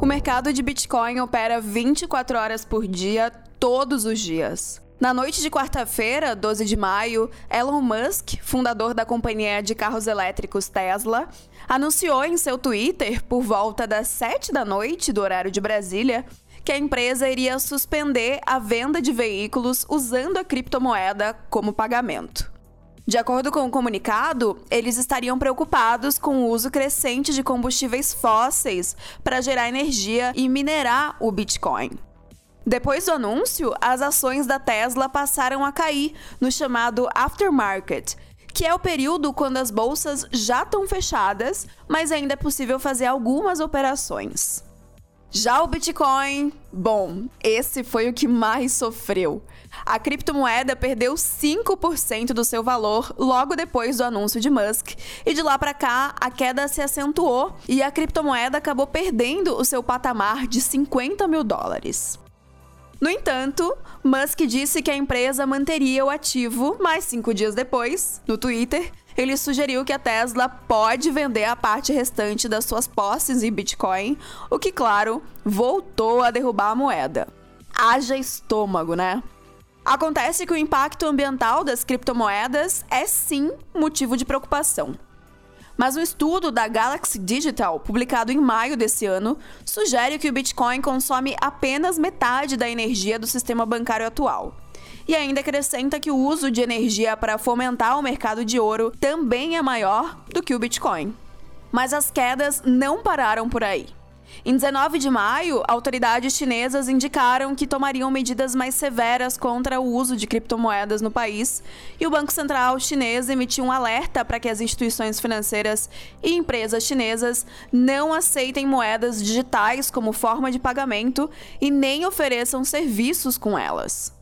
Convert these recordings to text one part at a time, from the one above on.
O mercado de Bitcoin opera 24 horas por dia, todos os dias. Na noite de quarta-feira, 12 de maio, Elon Musk, fundador da companhia de carros elétricos Tesla, anunciou em seu Twitter, por volta das 7 da noite do horário de Brasília, que a empresa iria suspender a venda de veículos usando a criptomoeda como pagamento. De acordo com o comunicado, eles estariam preocupados com o uso crescente de combustíveis fósseis para gerar energia e minerar o Bitcoin. Depois do anúncio, as ações da Tesla passaram a cair no chamado aftermarket, que é o período quando as bolsas já estão fechadas, mas ainda é possível fazer algumas operações. Já o Bitcoin, bom, esse foi o que mais sofreu. A criptomoeda perdeu 5% do seu valor logo depois do anúncio de Musk, e de lá para cá a queda se acentuou e a criptomoeda acabou perdendo o seu patamar de 50 mil dólares. No entanto, Musk disse que a empresa manteria o ativo, mas cinco dias depois, no Twitter, ele sugeriu que a Tesla pode vender a parte restante das suas posses em Bitcoin, o que, claro, voltou a derrubar a moeda. Haja estômago, né? Acontece que o impacto ambiental das criptomoedas é sim motivo de preocupação. Mas um estudo da Galaxy Digital, publicado em maio desse ano, sugere que o Bitcoin consome apenas metade da energia do sistema bancário atual e ainda acrescenta que o uso de energia para fomentar o mercado de ouro também é maior do que o Bitcoin. Mas as quedas não pararam por aí. Em 19 de maio, autoridades chinesas indicaram que tomariam medidas mais severas contra o uso de criptomoedas no país, e o Banco Central chinês emitiu um alerta para que as instituições financeiras e empresas chinesas não aceitem moedas digitais como forma de pagamento e nem ofereçam serviços com elas.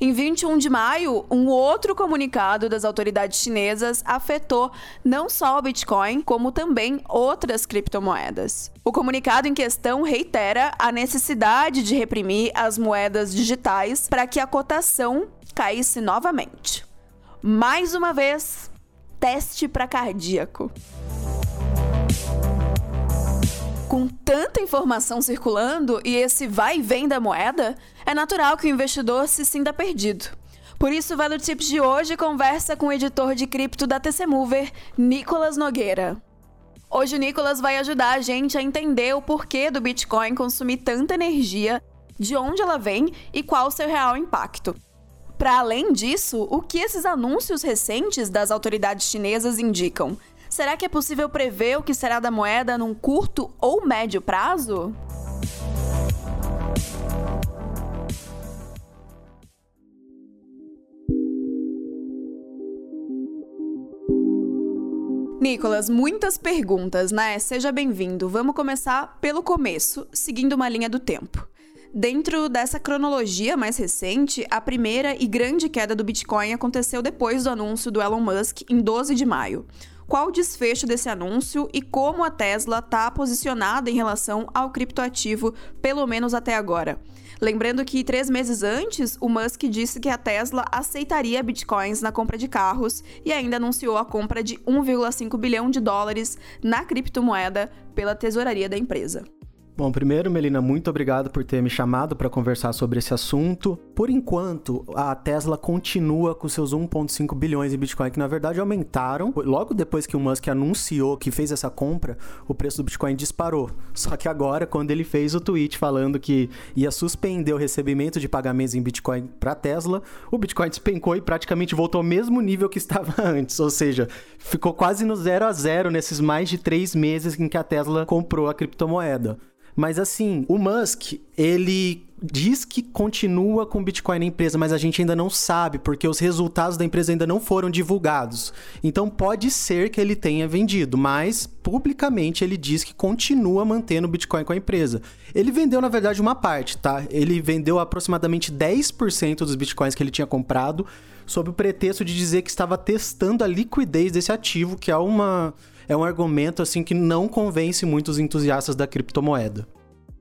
Em 21 de maio, um outro comunicado das autoridades chinesas afetou não só o Bitcoin, como também outras criptomoedas. O comunicado em questão reitera a necessidade de reprimir as moedas digitais para que a cotação caísse novamente. Mais uma vez, teste para cardíaco. Com tanta informação circulando e esse vai e vem da moeda, é natural que o investidor se sinta perdido. Por isso, o Value Tips de hoje conversa com o editor de cripto da TC Mover, Nicolas Nogueira. Hoje o Nicolas vai ajudar a gente a entender o porquê do Bitcoin consumir tanta energia, de onde ela vem e qual o seu real impacto. Para além disso, o que esses anúncios recentes das autoridades chinesas indicam? Será que é possível prever o que será da moeda num curto ou médio prazo? Nicolas, muitas perguntas, né? Seja bem-vindo. Vamos começar pelo começo, seguindo uma linha do tempo. Dentro dessa cronologia mais recente, a primeira e grande queda do Bitcoin aconteceu depois do anúncio do Elon Musk em 12 de maio qual o desfecho desse anúncio e como a Tesla está posicionada em relação ao criptoativo, pelo menos até agora. Lembrando que três meses antes, o Musk disse que a Tesla aceitaria bitcoins na compra de carros e ainda anunciou a compra de 1,5 bilhão de dólares na criptomoeda pela tesouraria da empresa. Bom, primeiro, Melina, muito obrigado por ter me chamado para conversar sobre esse assunto. Por enquanto, a Tesla continua com seus 1,5 bilhões em Bitcoin, que na verdade aumentaram. Logo depois que o Musk anunciou que fez essa compra, o preço do Bitcoin disparou. Só que agora, quando ele fez o tweet falando que ia suspender o recebimento de pagamentos em Bitcoin para Tesla, o Bitcoin despencou e praticamente voltou ao mesmo nível que estava antes. Ou seja, ficou quase no zero a zero nesses mais de três meses em que a Tesla comprou a criptomoeda. Mas assim, o Musk, ele diz que continua com Bitcoin na empresa, mas a gente ainda não sabe, porque os resultados da empresa ainda não foram divulgados. Então pode ser que ele tenha vendido, mas publicamente ele diz que continua mantendo Bitcoin com a empresa. Ele vendeu, na verdade, uma parte, tá? Ele vendeu aproximadamente 10% dos Bitcoins que ele tinha comprado, sob o pretexto de dizer que estava testando a liquidez desse ativo, que é uma é um argumento assim que não convence muitos entusiastas da criptomoeda.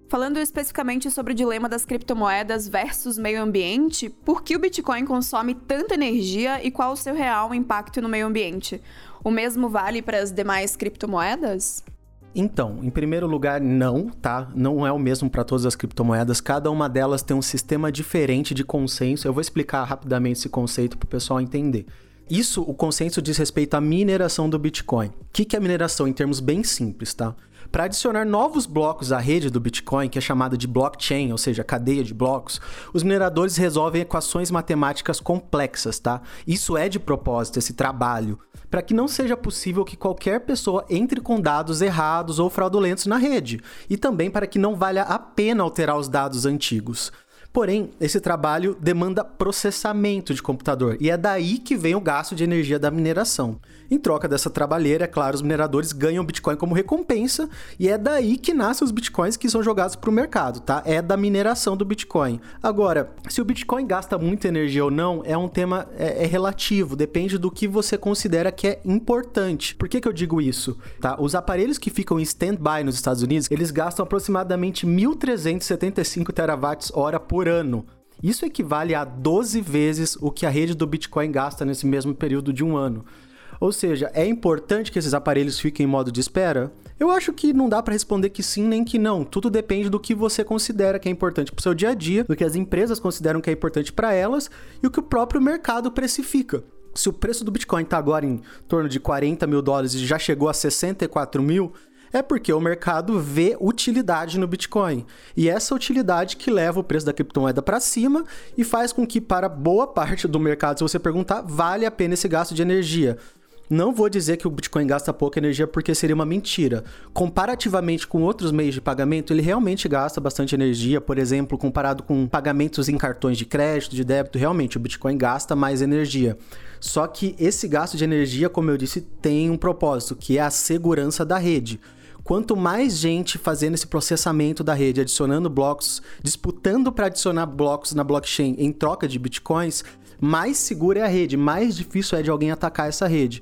Falando especificamente sobre o dilema das criptomoedas versus meio ambiente, por que o Bitcoin consome tanta energia e qual o seu real impacto no meio ambiente? O mesmo vale para as demais criptomoedas? Então, em primeiro lugar, não, tá? Não é o mesmo para todas as criptomoedas. Cada uma delas tem um sistema diferente de consenso. Eu vou explicar rapidamente esse conceito para o pessoal entender. Isso, o consenso diz respeito à mineração do Bitcoin. O que é mineração em termos bem simples, tá? Para adicionar novos blocos à rede do Bitcoin, que é chamada de blockchain, ou seja, cadeia de blocos, os mineradores resolvem equações matemáticas complexas, tá? Isso é de propósito, esse trabalho, para que não seja possível que qualquer pessoa entre com dados errados ou fraudulentos na rede, e também para que não valha a pena alterar os dados antigos. Porém, esse trabalho demanda processamento de computador e é daí que vem o gasto de energia da mineração. Em troca dessa trabalheira, é claro, os mineradores ganham Bitcoin como recompensa e é daí que nascem os Bitcoins que são jogados para o mercado, tá? É da mineração do Bitcoin. Agora, se o Bitcoin gasta muita energia ou não, é um tema é, é relativo, depende do que você considera que é importante. Por que, que eu digo isso? Tá? Os aparelhos que ficam em stand-by nos Estados Unidos, eles gastam aproximadamente 1.375 terawatts-hora por ano. Isso equivale a 12 vezes o que a rede do Bitcoin gasta nesse mesmo período de um ano. Ou seja, é importante que esses aparelhos fiquem em modo de espera? Eu acho que não dá para responder que sim nem que não. Tudo depende do que você considera que é importante para o seu dia a dia, do que as empresas consideram que é importante para elas e o que o próprio mercado precifica. Se o preço do Bitcoin está agora em torno de 40 mil dólares e já chegou a 64 mil, é porque o mercado vê utilidade no Bitcoin. E essa utilidade que leva o preço da criptomoeda para cima e faz com que, para boa parte do mercado, se você perguntar, vale a pena esse gasto de energia. Não vou dizer que o Bitcoin gasta pouca energia porque seria uma mentira. Comparativamente com outros meios de pagamento, ele realmente gasta bastante energia. Por exemplo, comparado com pagamentos em cartões de crédito, de débito, realmente o Bitcoin gasta mais energia. Só que esse gasto de energia, como eu disse, tem um propósito, que é a segurança da rede quanto mais gente fazendo esse processamento da rede, adicionando blocos, disputando para adicionar blocos na blockchain em troca de bitcoins, mais segura é a rede, mais difícil é de alguém atacar essa rede.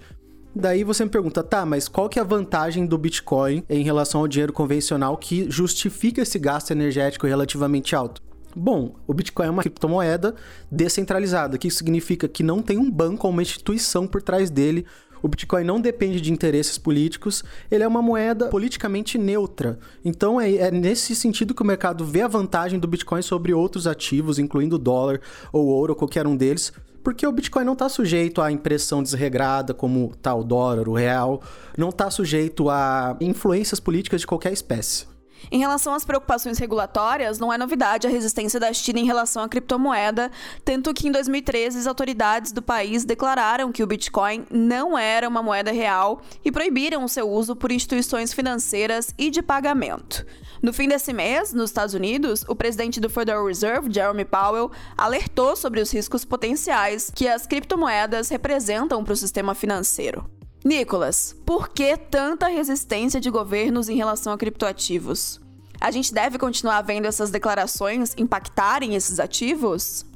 Daí você me pergunta, tá, mas qual que é a vantagem do Bitcoin em relação ao dinheiro convencional que justifica esse gasto energético relativamente alto? Bom, o Bitcoin é uma criptomoeda descentralizada, que significa que não tem um banco ou uma instituição por trás dele. O Bitcoin não depende de interesses políticos, ele é uma moeda politicamente neutra. Então é, é, nesse sentido que o mercado vê a vantagem do Bitcoin sobre outros ativos, incluindo o dólar ou ouro, ou qualquer um deles, porque o Bitcoin não está sujeito à impressão desregrada, como tá o dólar, o real, não está sujeito a influências políticas de qualquer espécie. Em relação às preocupações regulatórias, não é novidade a resistência da China em relação à criptomoeda, tanto que em 2013 as autoridades do país declararam que o Bitcoin não era uma moeda real e proibiram o seu uso por instituições financeiras e de pagamento. No fim desse mês, nos Estados Unidos, o presidente do Federal Reserve, Jeremy Powell, alertou sobre os riscos potenciais que as criptomoedas representam para o sistema financeiro. Nicolas, por que tanta resistência de governos em relação a criptoativos? A gente deve continuar vendo essas declarações impactarem esses ativos?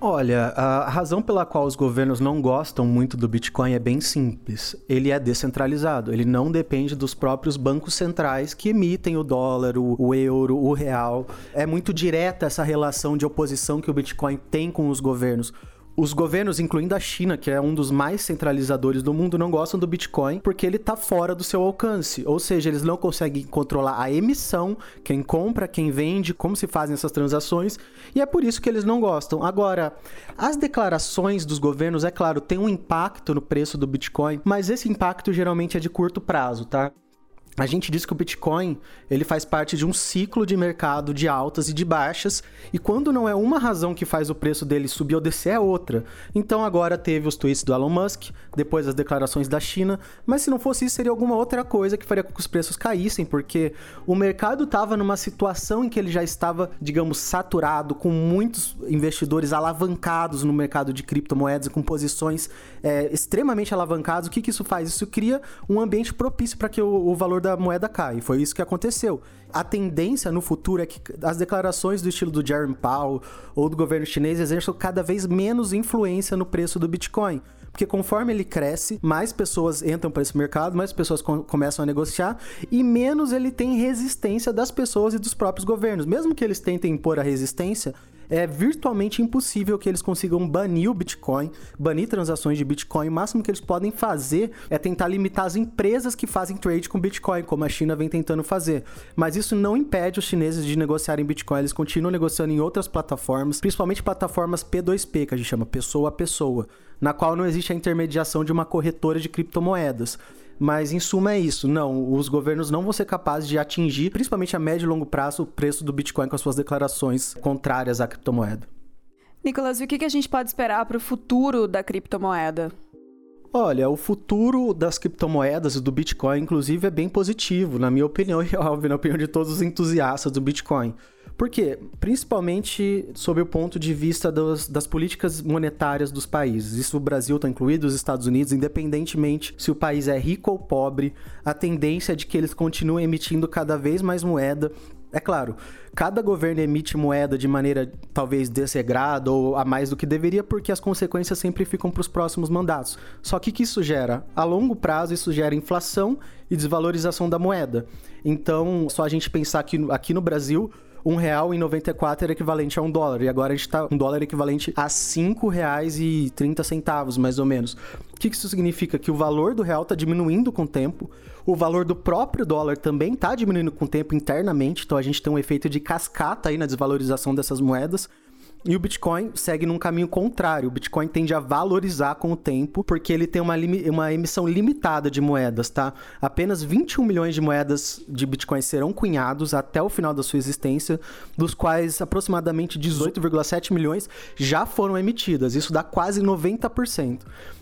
Olha, a razão pela qual os governos não gostam muito do Bitcoin é bem simples. Ele é descentralizado, ele não depende dos próprios bancos centrais que emitem o dólar, o, o euro, o real. É muito direta essa relação de oposição que o Bitcoin tem com os governos. Os governos, incluindo a China, que é um dos mais centralizadores do mundo, não gostam do Bitcoin porque ele está fora do seu alcance. Ou seja, eles não conseguem controlar a emissão, quem compra, quem vende, como se fazem essas transações, e é por isso que eles não gostam. Agora, as declarações dos governos, é claro, tem um impacto no preço do Bitcoin, mas esse impacto geralmente é de curto prazo, tá? A gente diz que o Bitcoin ele faz parte de um ciclo de mercado de altas e de baixas, e quando não é uma razão que faz o preço dele subir ou descer, é outra. Então agora teve os tweets do Elon Musk, depois as declarações da China, mas se não fosse isso, seria alguma outra coisa que faria com que os preços caíssem, porque o mercado estava numa situação em que ele já estava, digamos, saturado, com muitos investidores alavancados no mercado de criptomoedas, com posições é, extremamente alavancadas. O que, que isso faz? Isso cria um ambiente propício para que o, o valor da moeda cai. Foi isso que aconteceu. A tendência no futuro é que as declarações do estilo do Jeremy Powell ou do governo chinês exerçam cada vez menos influência no preço do Bitcoin. Porque conforme ele cresce, mais pessoas entram para esse mercado, mais pessoas com começam a negociar e menos ele tem resistência das pessoas e dos próprios governos. Mesmo que eles tentem impor a resistência, é virtualmente impossível que eles consigam banir o Bitcoin, banir transações de Bitcoin. O máximo que eles podem fazer é tentar limitar as empresas que fazem trade com Bitcoin, como a China vem tentando fazer. Mas isso não impede os chineses de negociarem Bitcoin, eles continuam negociando em outras plataformas, principalmente plataformas P2P, que a gente chama pessoa a pessoa, na qual não existe a intermediação de uma corretora de criptomoedas. Mas em suma é isso. Não, os governos não vão ser capazes de atingir, principalmente a médio e longo prazo, o preço do Bitcoin com as suas declarações contrárias à criptomoeda. Nicolas, e o que a gente pode esperar para o futuro da criptomoeda? Olha, o futuro das criptomoedas e do Bitcoin, inclusive, é bem positivo, na minha opinião e, óbvio, na opinião de todos os entusiastas do Bitcoin. Por quê? Principalmente sob o ponto de vista dos, das políticas monetárias dos países. Isso o Brasil está incluído, os Estados Unidos, independentemente se o país é rico ou pobre, a tendência é de que eles continuem emitindo cada vez mais moeda é claro, cada governo emite moeda de maneira talvez desregrada ou a mais do que deveria, porque as consequências sempre ficam para os próximos mandatos. Só que o que isso gera? A longo prazo, isso gera inflação e desvalorização da moeda. Então, só a gente pensar que aqui no Brasil, um real em 94 era equivalente a um dólar. E agora a gente tá um dólar equivalente a cinco reais e 30 centavos, mais ou menos. O que isso significa? Que o valor do real está diminuindo com o tempo, o valor do próprio dólar também está diminuindo com o tempo internamente, então a gente tem um efeito de cascata aí na desvalorização dessas moedas. E o Bitcoin segue num caminho contrário. O Bitcoin tende a valorizar com o tempo, porque ele tem uma, uma emissão limitada de moedas, tá? Apenas 21 milhões de moedas de Bitcoin serão cunhados até o final da sua existência, dos quais aproximadamente 18,7 milhões já foram emitidas. Isso dá quase 90%.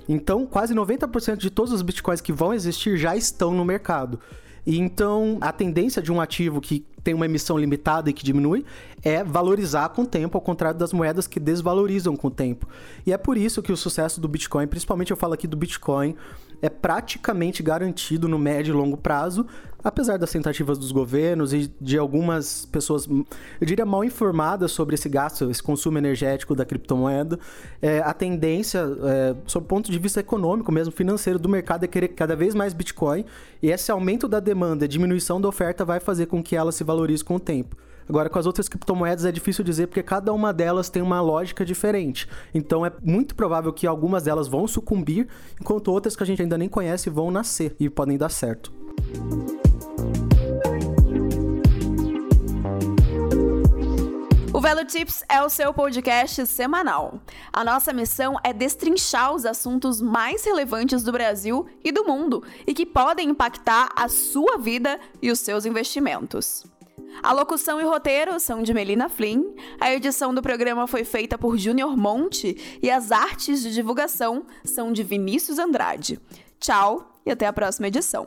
Então, quase 90% de todos os Bitcoins que vão existir já estão no mercado. E então, a tendência de um ativo que tem uma emissão limitada e que diminui é valorizar com o tempo, ao contrário das moedas que desvalorizam com o tempo. E é por isso que o sucesso do Bitcoin, principalmente eu falo aqui do Bitcoin, é praticamente garantido no médio e longo prazo, apesar das tentativas dos governos e de algumas pessoas, eu diria, mal informadas sobre esse gasto, esse consumo energético da criptomoeda, é, a tendência, é, sob o ponto de vista econômico, mesmo financeiro, do mercado é querer cada vez mais Bitcoin, e esse aumento da demanda e diminuição da oferta vai fazer com que ela se valorize com o tempo. Agora, com as outras criptomoedas é difícil dizer porque cada uma delas tem uma lógica diferente. Então, é muito provável que algumas delas vão sucumbir, enquanto outras que a gente ainda nem conhece vão nascer e podem dar certo. Velo Tips é o seu podcast semanal. A nossa missão é destrinchar os assuntos mais relevantes do Brasil e do mundo e que podem impactar a sua vida e os seus investimentos. A locução e roteiro são de Melina Flynn, a edição do programa foi feita por Júnior Monte e as artes de divulgação são de Vinícius Andrade. Tchau e até a próxima edição.